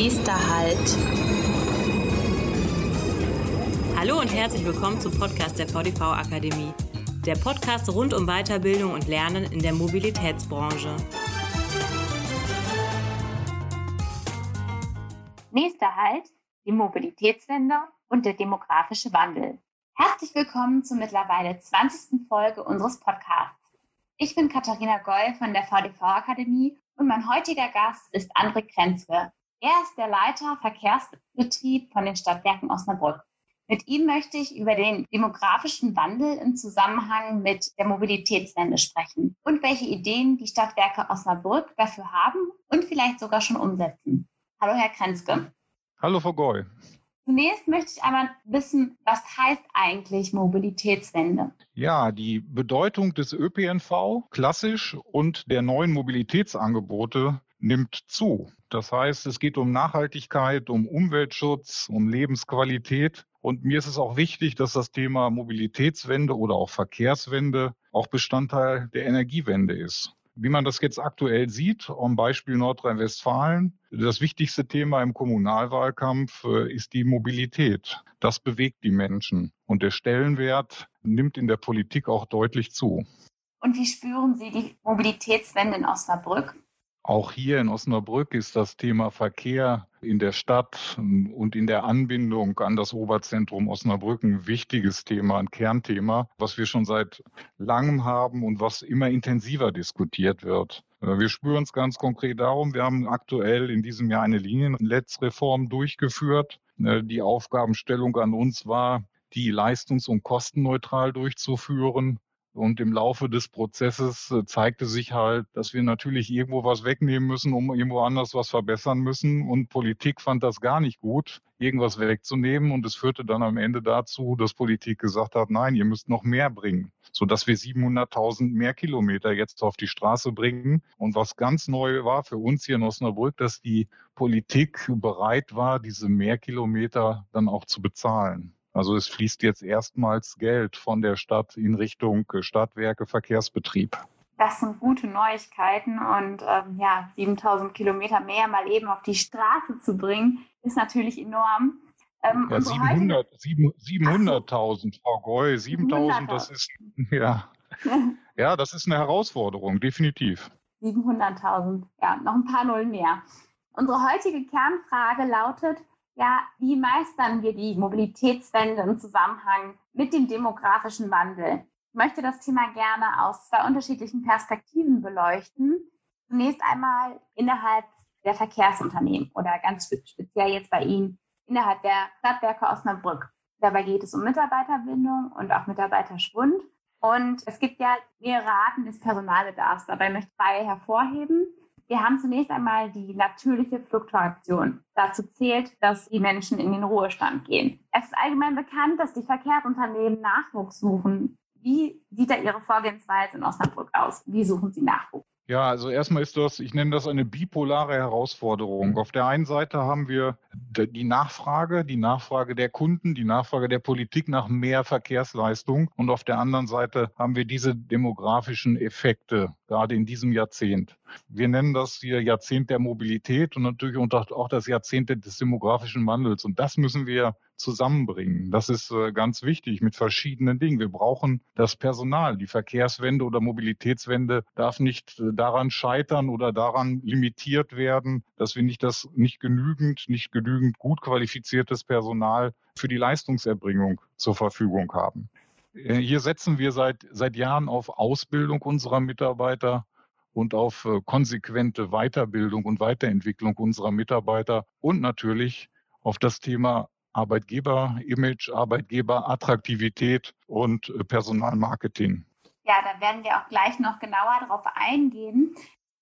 Nächster Halt. Hallo und herzlich willkommen zum Podcast der VDV Akademie. Der Podcast rund um Weiterbildung und Lernen in der Mobilitätsbranche. Nächster Halt, die Mobilitätswende und der demografische Wandel. Herzlich willkommen zur mittlerweile 20. Folge unseres Podcasts. Ich bin Katharina Goll von der VDV Akademie und mein heutiger Gast ist André Krenzke. Er ist der Leiter Verkehrsbetrieb von den Stadtwerken Osnabrück. Mit ihm möchte ich über den demografischen Wandel im Zusammenhang mit der Mobilitätswende sprechen und welche Ideen die Stadtwerke Osnabrück dafür haben und vielleicht sogar schon umsetzen. Hallo, Herr Krenzke. Hallo, Frau Goy. Zunächst möchte ich einmal wissen, was heißt eigentlich Mobilitätswende? Ja, die Bedeutung des ÖPNV klassisch und der neuen Mobilitätsangebote nimmt zu. Das heißt, es geht um Nachhaltigkeit, um Umweltschutz, um Lebensqualität. Und mir ist es auch wichtig, dass das Thema Mobilitätswende oder auch Verkehrswende auch Bestandteil der Energiewende ist. Wie man das jetzt aktuell sieht, am Beispiel Nordrhein-Westfalen, das wichtigste Thema im Kommunalwahlkampf äh, ist die Mobilität. Das bewegt die Menschen und der Stellenwert nimmt in der Politik auch deutlich zu. Und wie spüren Sie die Mobilitätswende in Osnabrück? Auch hier in Osnabrück ist das Thema Verkehr in der Stadt und in der Anbindung an das Oberzentrum Osnabrück ein wichtiges Thema, ein Kernthema, was wir schon seit langem haben und was immer intensiver diskutiert wird. Äh, wir spüren es ganz konkret darum, wir haben aktuell in diesem Jahr eine Liniennetzreform durchgeführt. Äh, die Aufgabenstellung an uns war, die leistungs- und kostenneutral durchzuführen und im Laufe des Prozesses äh, zeigte sich halt, dass wir natürlich irgendwo was wegnehmen müssen, um irgendwo anders was verbessern müssen. Und Politik fand das gar nicht gut, irgendwas wegzunehmen. Und es führte dann am Ende dazu, dass Politik gesagt hat, nein, ihr müsst noch mehr bringen, sodass wir 700.000 mehr Kilometer jetzt auf die Straße bringen. Und was ganz neu war für uns hier in Osnabrück, dass die Politik bereit war, diese Mehrkilometer dann auch zu bezahlen. Also es fließt jetzt erstmals Geld von der Stadt in Richtung Stadtwerke Verkehrsbetrieb. Das sind gute Neuigkeiten und ähm, ja, 7000 Kilometer mehr mal eben auf die Straße zu bringen, ist natürlich enorm. Ähm, ja, 700, 700.000, Frau Goy, 7000, das ist, ja. ja, das ist eine Herausforderung, definitiv. 700.000, ja, noch ein paar Nullen mehr. Unsere heutige Kernfrage lautet, ja, wie meistern wir die Mobilitätswende im Zusammenhang mit dem demografischen Wandel? Ich möchte das Thema gerne aus zwei unterschiedlichen Perspektiven beleuchten. Zunächst einmal innerhalb der Verkehrsunternehmen oder ganz speziell jetzt bei Ihnen innerhalb der Stadtwerke Osnabrück. Dabei geht es um Mitarbeiterbindung und auch Mitarbeiterschwund. Und es gibt ja mehrere Arten des Personalbedarfs. Dabei möchte ich zwei hervorheben. Wir haben zunächst einmal die natürliche Fluktuation. Dazu zählt, dass die Menschen in den Ruhestand gehen. Es ist allgemein bekannt, dass die Verkehrsunternehmen Nachwuchs suchen. Wie sieht da Ihre Vorgehensweise in Osnabrück aus? Wie suchen Sie Nachwuchs? Ja, also erstmal ist das, ich nenne das eine bipolare Herausforderung. Auf der einen Seite haben wir die Nachfrage, die Nachfrage der Kunden, die Nachfrage der Politik nach mehr Verkehrsleistung und auf der anderen Seite haben wir diese demografischen Effekte, gerade in diesem Jahrzehnt. Wir nennen das hier Jahrzehnt der Mobilität und natürlich auch das Jahrzehnt des demografischen Wandels und das müssen wir zusammenbringen. Das ist äh, ganz wichtig mit verschiedenen Dingen. Wir brauchen das Personal. Die Verkehrswende oder Mobilitätswende darf nicht äh, daran scheitern oder daran limitiert werden, dass wir nicht das nicht genügend, nicht genügend gut qualifiziertes Personal für die Leistungserbringung zur Verfügung haben. Äh, hier setzen wir seit, seit Jahren auf Ausbildung unserer Mitarbeiter und auf konsequente Weiterbildung und Weiterentwicklung unserer Mitarbeiter und natürlich auf das Thema Arbeitgeber-Image, Arbeitgeber-Attraktivität und äh, Personalmarketing. Ja, da werden wir auch gleich noch genauer darauf eingehen.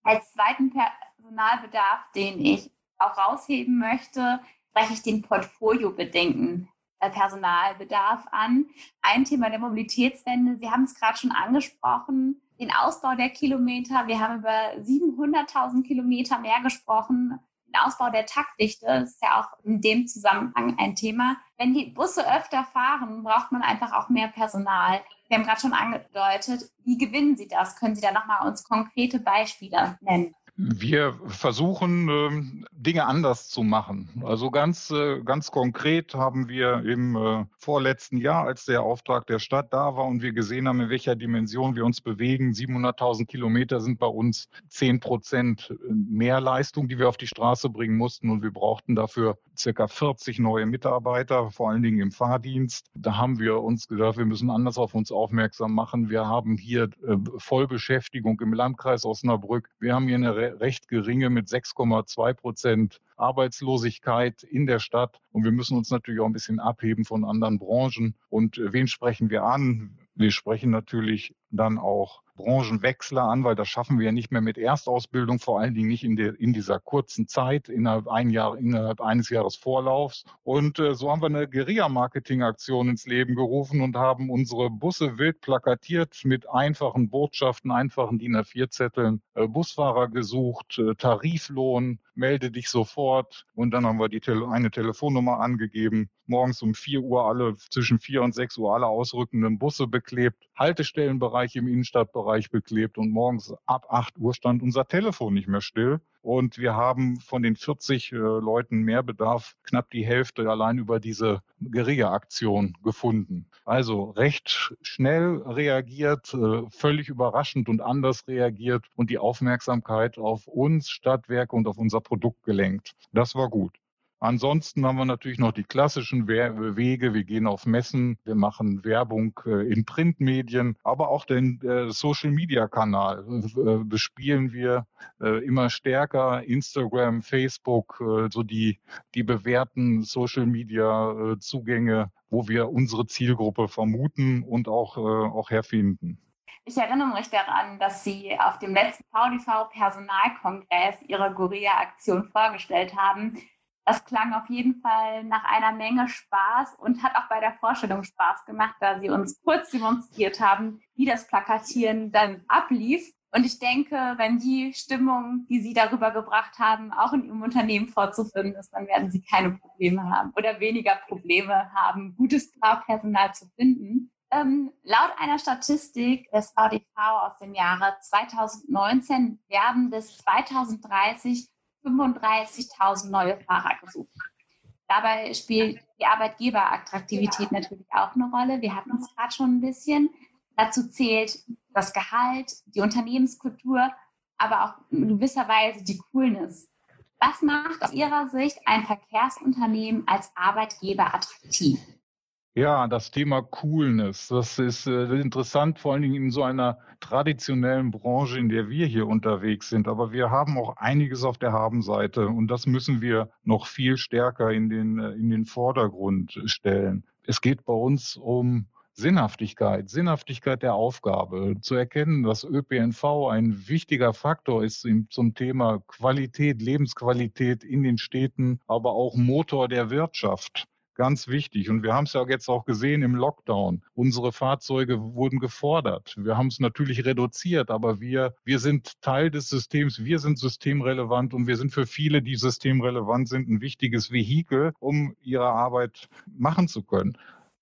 Als zweiten Personalbedarf, den ich auch rausheben möchte, spreche ich den portfoliobedingten äh, Personalbedarf an. Ein Thema der Mobilitätswende, Sie haben es gerade schon angesprochen, den Ausbau der Kilometer. Wir haben über 700.000 Kilometer mehr gesprochen Ausbau der Taktdichte ist ja auch in dem Zusammenhang ein Thema. Wenn die Busse öfter fahren, braucht man einfach auch mehr Personal. Wir haben gerade schon angedeutet, wie gewinnen Sie das? Können Sie da nochmal uns konkrete Beispiele nennen? Wir versuchen, ähm, Dinge anders zu machen. Also ganz, äh, ganz konkret haben wir im äh, vorletzten Jahr, als der Auftrag der Stadt da war und wir gesehen haben, in welcher Dimension wir uns bewegen, 700.000 Kilometer sind bei uns 10 Prozent mehr Leistung, die wir auf die Straße bringen mussten und wir brauchten dafür circa 40 neue Mitarbeiter, vor allen Dingen im Fahrdienst. Da haben wir uns gedacht, wir müssen anders auf uns aufmerksam machen. Wir haben hier äh, Vollbeschäftigung im Landkreis Osnabrück. Wir haben hier eine recht geringe mit 6,2 Prozent Arbeitslosigkeit in der Stadt. Und wir müssen uns natürlich auch ein bisschen abheben von anderen Branchen. Und äh, wen sprechen wir an? Wir sprechen natürlich dann auch Branchenwechsler an, weil das schaffen wir ja nicht mehr mit Erstausbildung, vor allen Dingen nicht in, der, in dieser kurzen Zeit, innerhalb, ein Jahr, innerhalb eines Jahres Vorlaufs. Und äh, so haben wir eine Guerilla-Marketing-Aktion ins Leben gerufen und haben unsere Busse wild plakatiert mit einfachen Botschaften, einfachen DIN A4-Zetteln, äh, Busfahrer gesucht, äh, Tariflohn, melde dich sofort. Und dann haben wir die Tele eine Telefonnummer angegeben. Morgens um 4 Uhr alle, zwischen 4 und 6 Uhr alle ausrückenden Busse beklebt, Haltestellenbereich im Innenstadtbereich beklebt und morgens ab 8 Uhr stand unser Telefon nicht mehr still. Und wir haben von den 40 äh, Leuten mehr Bedarf knapp die Hälfte allein über diese Guerilla-Aktion gefunden. Also recht schnell reagiert, äh, völlig überraschend und anders reagiert und die Aufmerksamkeit auf uns Stadtwerke und auf unser Produkt gelenkt. Das war gut. Ansonsten haben wir natürlich noch die klassischen Wege. Wir gehen auf Messen, wir machen Werbung äh, in Printmedien, aber auch den äh, Social-Media-Kanal äh, bespielen wir immer stärker. Instagram, Facebook, so die, die bewährten Social-Media-Zugänge, wo wir unsere Zielgruppe vermuten und auch, auch herfinden. Ich erinnere mich daran, dass Sie auf dem letzten VDV-Personalkongress Ihre Goria-Aktion vorgestellt haben. Das klang auf jeden Fall nach einer Menge Spaß und hat auch bei der Vorstellung Spaß gemacht, da Sie uns kurz demonstriert haben, wie das Plakatieren dann ablief. Und ich denke, wenn die Stimmung, die Sie darüber gebracht haben, auch in Ihrem Unternehmen vorzufinden ist, dann werden Sie keine Probleme haben oder weniger Probleme haben, gutes Personal zu finden. Ähm, laut einer Statistik des VDV aus dem Jahre 2019 werden bis 2030 35.000 neue Fahrer gesucht. Dabei spielt die Arbeitgeberattraktivität natürlich auch eine Rolle. Wir hatten es gerade schon ein bisschen. Dazu zählt das Gehalt, die Unternehmenskultur, aber auch in gewisser Weise die Coolness. Was macht aus Ihrer Sicht ein Verkehrsunternehmen als Arbeitgeber attraktiv? Ja, das Thema Coolness, das ist äh, interessant, vor allen Dingen in so einer traditionellen Branche, in der wir hier unterwegs sind. Aber wir haben auch einiges auf der Habenseite und das müssen wir noch viel stärker in den, äh, in den Vordergrund stellen. Es geht bei uns um Sinnhaftigkeit, Sinnhaftigkeit der Aufgabe, zu erkennen, dass ÖPNV ein wichtiger Faktor ist zum Thema Qualität, Lebensqualität in den Städten, aber auch Motor der Wirtschaft ganz wichtig. Und wir haben es ja jetzt auch gesehen im Lockdown. Unsere Fahrzeuge wurden gefordert. Wir haben es natürlich reduziert, aber wir, wir sind Teil des Systems. Wir sind systemrelevant und wir sind für viele, die systemrelevant sind, ein wichtiges Vehikel, um ihre Arbeit machen zu können.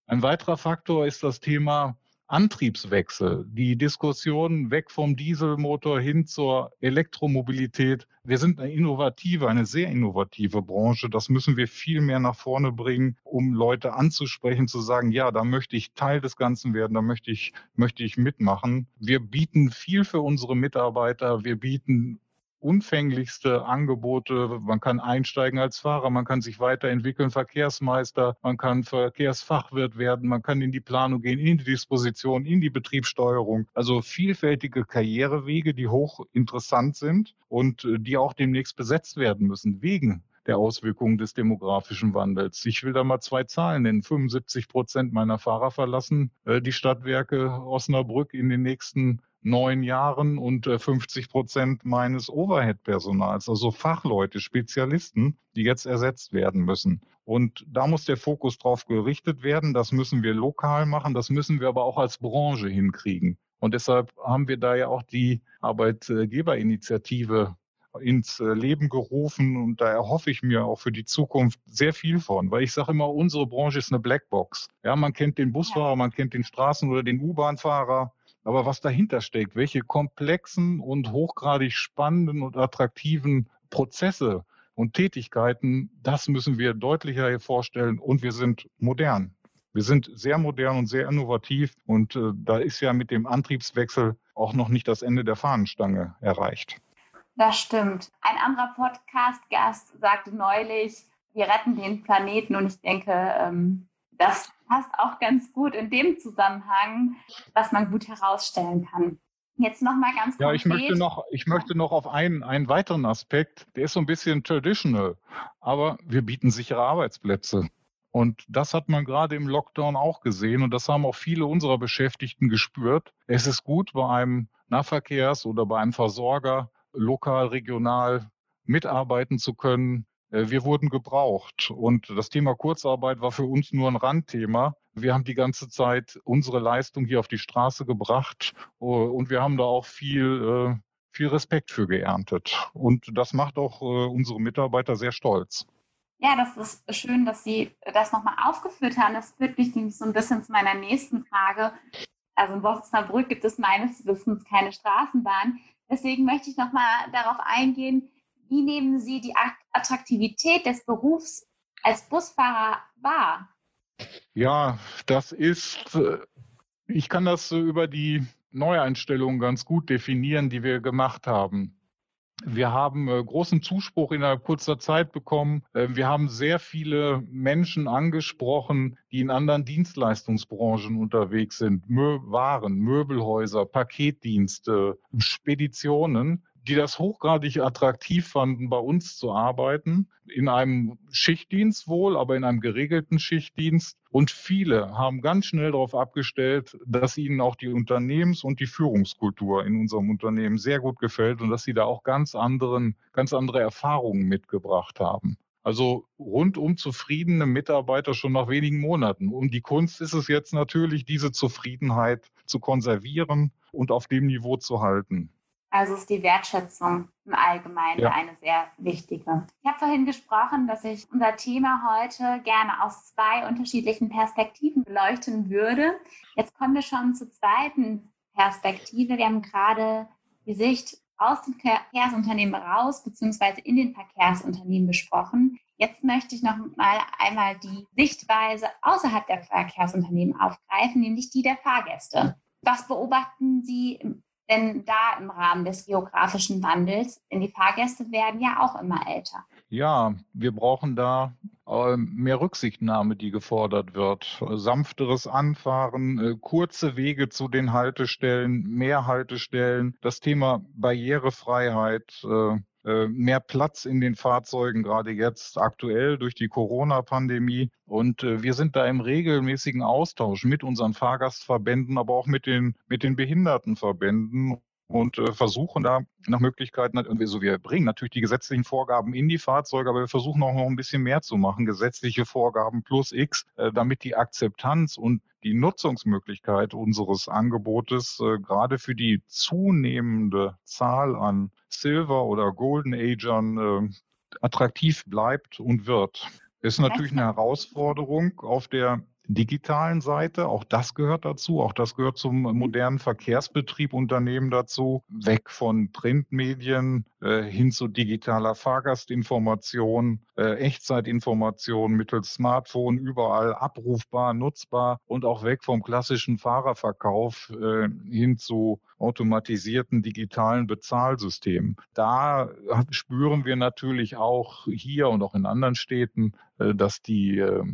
Ein weiterer Faktor ist das Thema Antriebswechsel, die Diskussion weg vom Dieselmotor hin zur Elektromobilität. Wir sind eine innovative, eine sehr innovative Branche. Das müssen wir viel mehr nach vorne bringen, um Leute anzusprechen, zu sagen, ja, da möchte ich Teil des Ganzen werden, da möchte ich, möchte ich mitmachen. Wir bieten viel für unsere Mitarbeiter. Wir bieten unfänglichste Angebote. Man kann einsteigen als Fahrer, man kann sich weiterentwickeln, Verkehrsmeister, man kann Verkehrsfachwirt werden, man kann in die Planung gehen, in die Disposition, in die Betriebssteuerung. Also vielfältige Karrierewege, die hoch interessant sind und äh, die auch demnächst besetzt werden müssen, wegen der Auswirkungen des demografischen Wandels. Ich will da mal zwei Zahlen nennen. 75 Prozent meiner Fahrer verlassen äh, die Stadtwerke Osnabrück in den nächsten neun Jahren und 50 äh, Prozent meines Overhead-Personals, also Fachleute, Spezialisten, die jetzt ersetzt werden müssen. Und da muss der Fokus drauf gerichtet werden. Das müssen wir lokal machen. Das müssen wir aber auch als Branche hinkriegen. Und deshalb haben wir da ja auch die Arbeitgeberinitiative ins äh, Leben gerufen und da erhoffe ich mir auch für die Zukunft sehr viel von, weil ich sage immer, unsere Branche ist eine Blackbox. Ja, man kennt den Busfahrer, man kennt den Straßen- oder den U-Bahn-Fahrer, Aber was dahinter steckt, welche komplexen und hochgradig spannenden und attraktiven Prozesse und Tätigkeiten, das müssen wir deutlicher hervorstellen und wir sind modern. Wir sind sehr modern und sehr innovativ und äh, da ist ja mit dem Antriebswechsel auch noch nicht das Ende der Fahnenstange erreicht. Das stimmt. Ein anderer Podcast-Gast sagte neulich, wir retten den Planeten und ich denke, ähm, das passt auch ganz gut in dem Zusammenhang, was man gut herausstellen kann. Jetzt noch mal ganz ja, ich möchte noch, ich möchte noch auf einen, einen weiteren Aspekt, der ist so ein bisschen traditional, aber wir bieten sichere Arbeitsplätze. Und das hat man gerade im Lockdown auch gesehen und das haben auch viele unserer Beschäftigten gespürt. Es ist gut, bei einem Nahverkehrs- oder bei einem Versorger lokal, regional mitarbeiten zu können. Äh, wir wurden gebraucht und das Thema Kurzarbeit war für uns nur ein Randthema. Wir haben die ganze Zeit unsere Leistung hier auf die Straße gebracht äh, und wir haben da auch viel, äh, viel Respekt für geerntet. Und das macht auch unsere Mitarbeiter sehr stolz. Ja, das ist schön, dass Sie das nochmal aufgeführt haben. Das führt mich nämlich so ein bisschen zu meiner nächsten Frage. Also in Osnabrück gibt es meines Wissens keine Straßenbahn. Deswegen möchte ich nochmal darauf eingehen, wie nehmen Sie die Attraktivität des Berufs als Busfahrer wahr? Ja, das ist, äh, ich kann das über die Neueinstellungen ganz gut definieren, die wir gemacht haben. Wir haben äh, großen Zuspruch innerhalb kurzer Zeit bekommen. Äh, wir haben sehr viele Menschen angesprochen, die in anderen Dienstleistungsbranchen unterwegs sind. Mö Waren, Möbelhäuser, Paketdienste, Speditionen, die das hochgradig attraktiv fanden, bei uns zu arbeiten, in einem Schichtdienst wohl, aber in einem geregelten Schichtdienst. Und viele haben ganz schnell darauf abgestellt, dass ihnen auch die Unternehmens- und die Führungskultur in unserem Unternehmen sehr gut gefällt und dass sie da auch ganz anderen, ganz andere Erfahrungen mitgebracht haben. Also rundum zufriedene Mitarbeiter schon nach wenigen Monaten. Und die Kunst ist es jetzt natürlich, diese Zufriedenheit zu konservieren und auf dem Niveau zu halten. Also ist die Wertschätzung im Allgemeinen ja. eine sehr wichtige. Ich habe vorhin gesprochen, dass ich unser Thema heute gerne aus zwei unterschiedlichen Perspektiven beleuchten würde. Jetzt kommen wir schon zur zweiten Perspektive. Wir haben gerade die Sicht aus dem Verkehrsunternehmen raus, beziehungsweise in den Verkehrsunternehmen besprochen. Jetzt möchte ich noch mal einmal die Sichtweise außerhalb der Verkehrsunternehmen aufgreifen, nämlich die der Fahrgäste. Was beobachten Sie denn da im Rahmen des geografischen Wandels, denn die Fahrgäste werden ja auch immer älter. Ja, wir brauchen da äh, mehr Rücksichtnahme, die gefordert wird. Sanfteres Anfahren, äh, kurze Wege zu den Haltestellen, mehr Haltestellen, das Thema Barrierefreiheit, äh, mehr Platz in den Fahrzeugen, gerade jetzt aktuell durch die Corona-Pandemie. Und äh, wir sind da im regelmäßigen Austausch mit unseren Fahrgastverbänden, aber auch mit den, mit den Behindertenverbänden und äh, versuchen da nach Möglichkeiten, also wir bringen natürlich die gesetzlichen Vorgaben in die Fahrzeuge, aber wir versuchen auch noch ein bisschen mehr zu machen, gesetzliche Vorgaben plus X, äh, damit die Akzeptanz und die Nutzungsmöglichkeit unseres Angebotes äh, gerade für die zunehmende Zahl an Silver- oder Golden Agern äh, attraktiv bleibt und wird. Ist natürlich eine Herausforderung auf der digitalen Seite. Auch das gehört dazu. Auch das gehört zum modernen Verkehrsbetrieb Unternehmen dazu. Weg von Printmedien äh, hin zu digitaler Fahrgastinformation, äh, Echtzeitinformation mittels Smartphone überall abrufbar, nutzbar und auch weg vom klassischen Fahrerverkauf äh, hin zu automatisierten digitalen Bezahlsystemen. Da spüren wir natürlich auch hier und auch in anderen Städten, äh, dass die äh,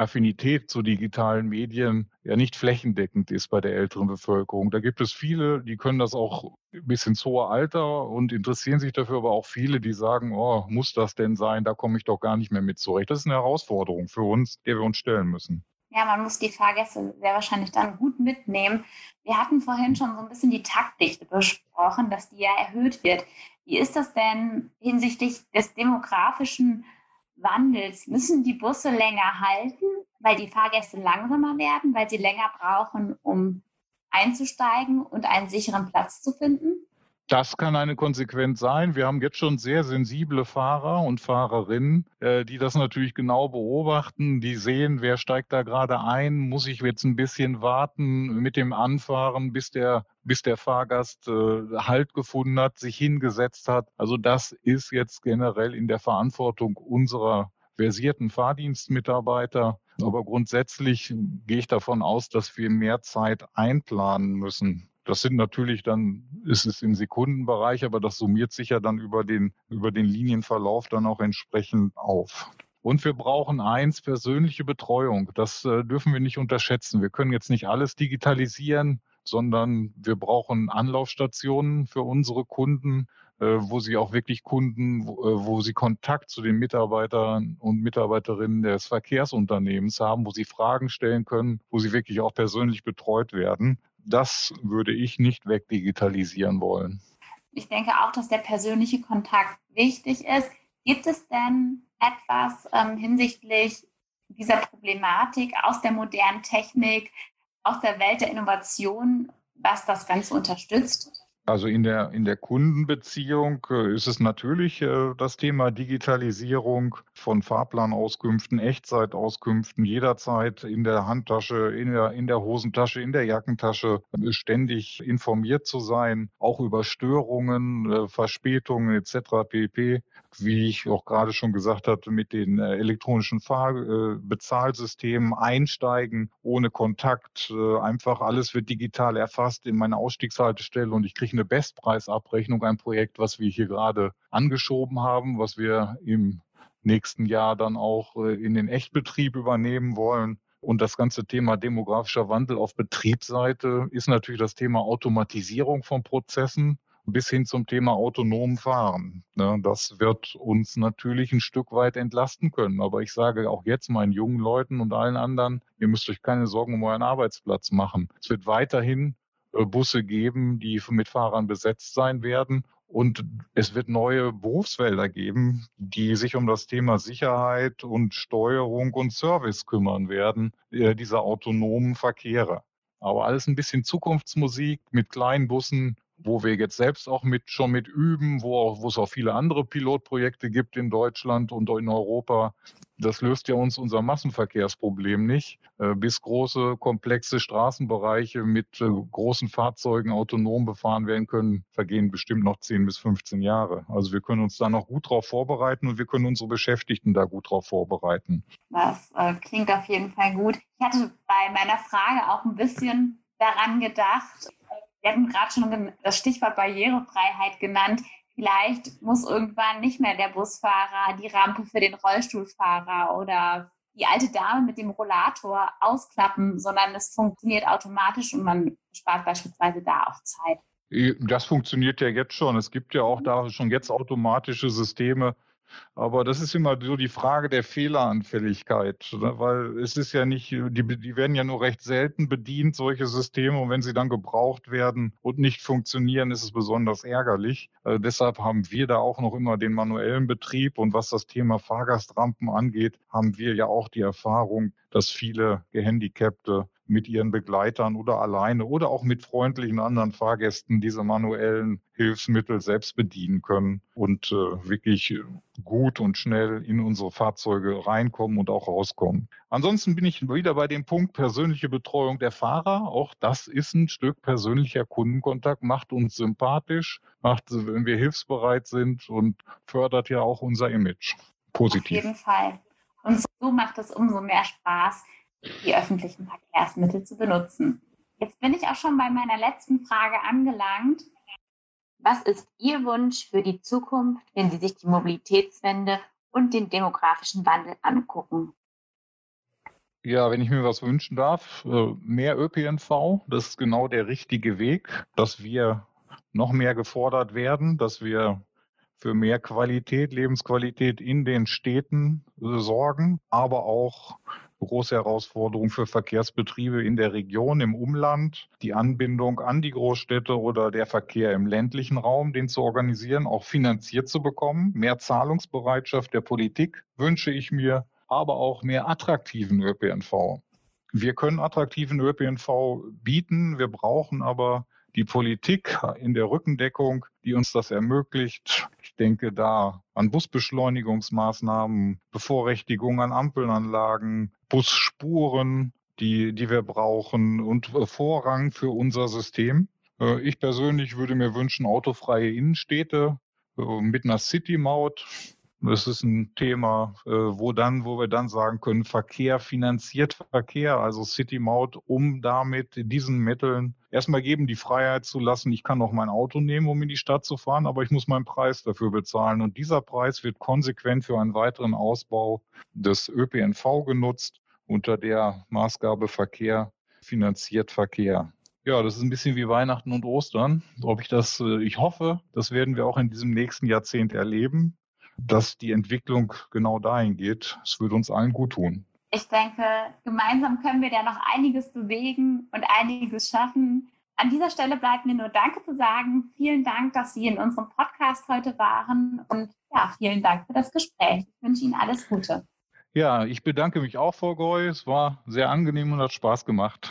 Affinität zu digitalen Medien ja nicht flächendeckend ist bei der älteren Bevölkerung. Da gibt es viele, die können das auch bis ins hohe Alter und interessieren sich dafür, aber auch viele, die sagen, oh, muss das denn sein? Da komme ich doch gar nicht mehr mit zurecht. Das ist eine Herausforderung für uns, der wir uns stellen müssen. Ja, man muss die Fahrgäste sehr wahrscheinlich dann gut mitnehmen. Wir hatten vorhin schon so ein bisschen die Taktdichte besprochen, dass die ja erhöht wird. Wie ist das denn hinsichtlich des demografischen Wandels müssen die Busse länger halten, weil die Fahrgäste langsamer werden, weil sie länger brauchen, um einzusteigen und einen sicheren Platz zu finden? Das kann eine Konsequenz sein. Wir haben jetzt schon sehr sensible Fahrer und Fahrerinnen, äh, die das natürlich genau beobachten. Die sehen, wer steigt da gerade ein, muss ich jetzt ein bisschen warten mit dem Anfahren, bis der bis der Fahrgast äh, Halt gefunden hat, sich hingesetzt hat. Also das ist jetzt generell in der Verantwortung unserer versierten Fahrdienstmitarbeiter. Aber grundsätzlich gehe ich davon aus, dass wir mehr Zeit einplanen müssen. Das sind natürlich dann, ist es im Sekundenbereich, aber das summiert sich ja dann über den, über den Linienverlauf dann auch entsprechend auf. Und wir brauchen eins, persönliche Betreuung. Das äh, dürfen wir nicht unterschätzen. Wir können jetzt nicht alles digitalisieren, sondern wir brauchen Anlaufstationen für unsere Kunden, äh, wo sie auch wirklich Kunden, wo, äh, wo sie Kontakt zu den Mitarbeitern und Mitarbeiterinnen des Verkehrsunternehmens haben, wo sie Fragen stellen können, wo sie wirklich auch persönlich betreut werden das würde ich nicht wegdigitalisieren wollen. Ich denke auch, dass der persönliche Kontakt wichtig ist. Gibt es denn etwas ähm, hinsichtlich dieser Problematik aus der modernen Technik, aus der Welt der Innovation, was das Ganze unterstützt? Also in der, in der Kundenbeziehung äh, ist es natürlich äh, das Thema Digitalisierung von Fahrplanauskünften, Echtzeitauskünften, jederzeit in der Handtasche, in der, in der Hosentasche, in der Jackentasche äh, ständig informiert zu sein, auch über Störungen, Verspätungen etc. pp wie ich auch gerade schon gesagt hatte, mit den äh, elektronischen Fahrbezahlsystemen äh, einsteigen, ohne Kontakt. Äh, einfach alles wird digital erfasst in meine Ausstiegshaltestelle und ich kriege eine Bestpreisabrechnung, ein Projekt, was wir hier gerade angeschoben haben, was wir im nächsten Jahr dann auch in den Echtbetrieb übernehmen wollen. Und das ganze Thema demografischer Wandel auf Betriebsseite ist natürlich das Thema Automatisierung von Prozessen bis hin zum Thema autonom Fahren. Ne, das wird uns natürlich ein Stück weit entlasten können. Aber ich sage auch jetzt meinen jungen Leuten und allen anderen, ihr müsst euch keine Sorgen um euren Arbeitsplatz machen. Es wird weiterhin äh, Busse geben, die mit Fahrern besetzt sein werden. Und es wird neue Berufsfelder geben, die sich um das Thema Sicherheit und Steuerung und Service kümmern werden, äh, dieser autonomen Verkehre. Aber alles ein bisschen Zukunftsmusik mit kleinen Bussen, wo wir jetzt selbst auch mit schon mit üben, wo, auch, wo es auch viele andere Pilotprojekte gibt in Deutschland und in Europa. Das löst ja uns unser Massenverkehrsproblem nicht. Äh, bis große, komplexe Straßenbereiche mit äh, großen Fahrzeugen autonom befahren werden können, vergehen bestimmt noch 10 bis 15 Jahre. Also wir können uns da noch gut drauf vorbereiten und wir können unsere Beschäftigten da gut drauf vorbereiten. Das äh, klingt auf jeden Fall gut. Ich hatte bei meiner Frage auch ein bisschen daran gedacht, wir hatten gerade schon das Stichwort Barrierefreiheit genannt. Vielleicht muss irgendwann nicht mehr der Busfahrer die Rampe für den Rollstuhlfahrer oder die alte Dame mit dem Rollator ausklappen, sondern es funktioniert automatisch und man spart beispielsweise da auch Zeit. Das funktioniert ja jetzt schon. Es gibt ja auch da schon jetzt automatische Systeme, aber das ist immer so die Frage der Fehleranfälligkeit, ne? weil es ist ja nicht, die, die werden ja nur recht selten bedient, solche Systeme. Und wenn sie dann gebraucht werden und nicht funktionieren, ist es besonders ärgerlich. Äh, deshalb haben wir da auch noch immer den manuellen Betrieb. Und was das Thema Fahrgastrampen angeht, haben wir ja auch die Erfahrung, dass viele Gehandicapte mit ihren Begleitern oder alleine oder auch mit freundlichen anderen Fahrgästen diese manuellen Hilfsmittel selbst bedienen können und äh, wirklich gut und schnell in unsere Fahrzeuge reinkommen und auch rauskommen. Ansonsten bin ich wieder bei dem Punkt persönliche Betreuung der Fahrer. Auch das ist ein Stück persönlicher Kundenkontakt, macht uns sympathisch, macht, wenn wir hilfsbereit sind und fördert ja auch unser Image. Positiv. Auf jeden Fall. Und so macht es umso mehr Spaß, die öffentlichen Verkehrsmittel zu benutzen. Jetzt bin ich auch schon bei meiner letzten Frage angelangt. Was ist Ihr Wunsch für die Zukunft, wenn Sie sich die Mobilitätswende und den demografischen Wandel angucken? Ja, wenn ich mir was wünschen darf, äh, mehr ÖPNV, das ist genau der richtige Weg, dass wir noch mehr gefordert werden, dass wir für mehr Qualität, Lebensqualität in den Städten sorgen, aber auch große Herausforderung für Verkehrsbetriebe in der Region, im Umland, die Anbindung an die Großstädte oder der Verkehr im ländlichen Raum, den zu organisieren, auch finanziert zu bekommen. Mehr Zahlungsbereitschaft der Politik wünsche ich mir, aber auch mehr attraktiven ÖPNV. Wir können attraktiven ÖPNV bieten, wir brauchen aber die Politik in der Rückendeckung, die uns das ermöglicht. Denke da an Busbeschleunigungsmaßnahmen, Bevorrechtigung an Ampelanlagen, Busspuren, die, die wir brauchen und Vorrang für unser System. Äh, ich persönlich würde mir wünschen, autofreie Innenstädte äh, mit einer City-Maut. Das ist ein Thema, äh, wo dann, wo wir dann sagen können, Verkehr finanziert Verkehr, also City-Maut, um damit diesen Mitteln erstmal geben, die Freiheit zu lassen. Ich kann auch mein Auto nehmen, um in die Stadt zu fahren, aber ich muss meinen Preis dafür bezahlen. Und dieser Preis wird konsequent für einen weiteren Ausbau des ÖPNV genutzt unter der Maßgabe Verkehr finanziert Verkehr. Ja, das ist ein bisschen wie Weihnachten und Ostern. Ob ich das, äh, ich hoffe, das werden wir auch in diesem nächsten Jahrzehnt erleben, dass die Entwicklung genau dahin geht. Es würde uns allen gut tun. Ich denke, gemeinsam können wir da noch einiges bewegen und einiges schaffen. An dieser Stelle bleibt mir nur Danke zu sagen. Vielen Dank, dass Sie in unserem Podcast heute waren und ja, vielen Dank für das Gespräch. Ich wünsche Ihnen alles Gute. Ja, ich bedanke mich auch, Frau Goy. Es war sehr angenehm und hat Spaß gemacht.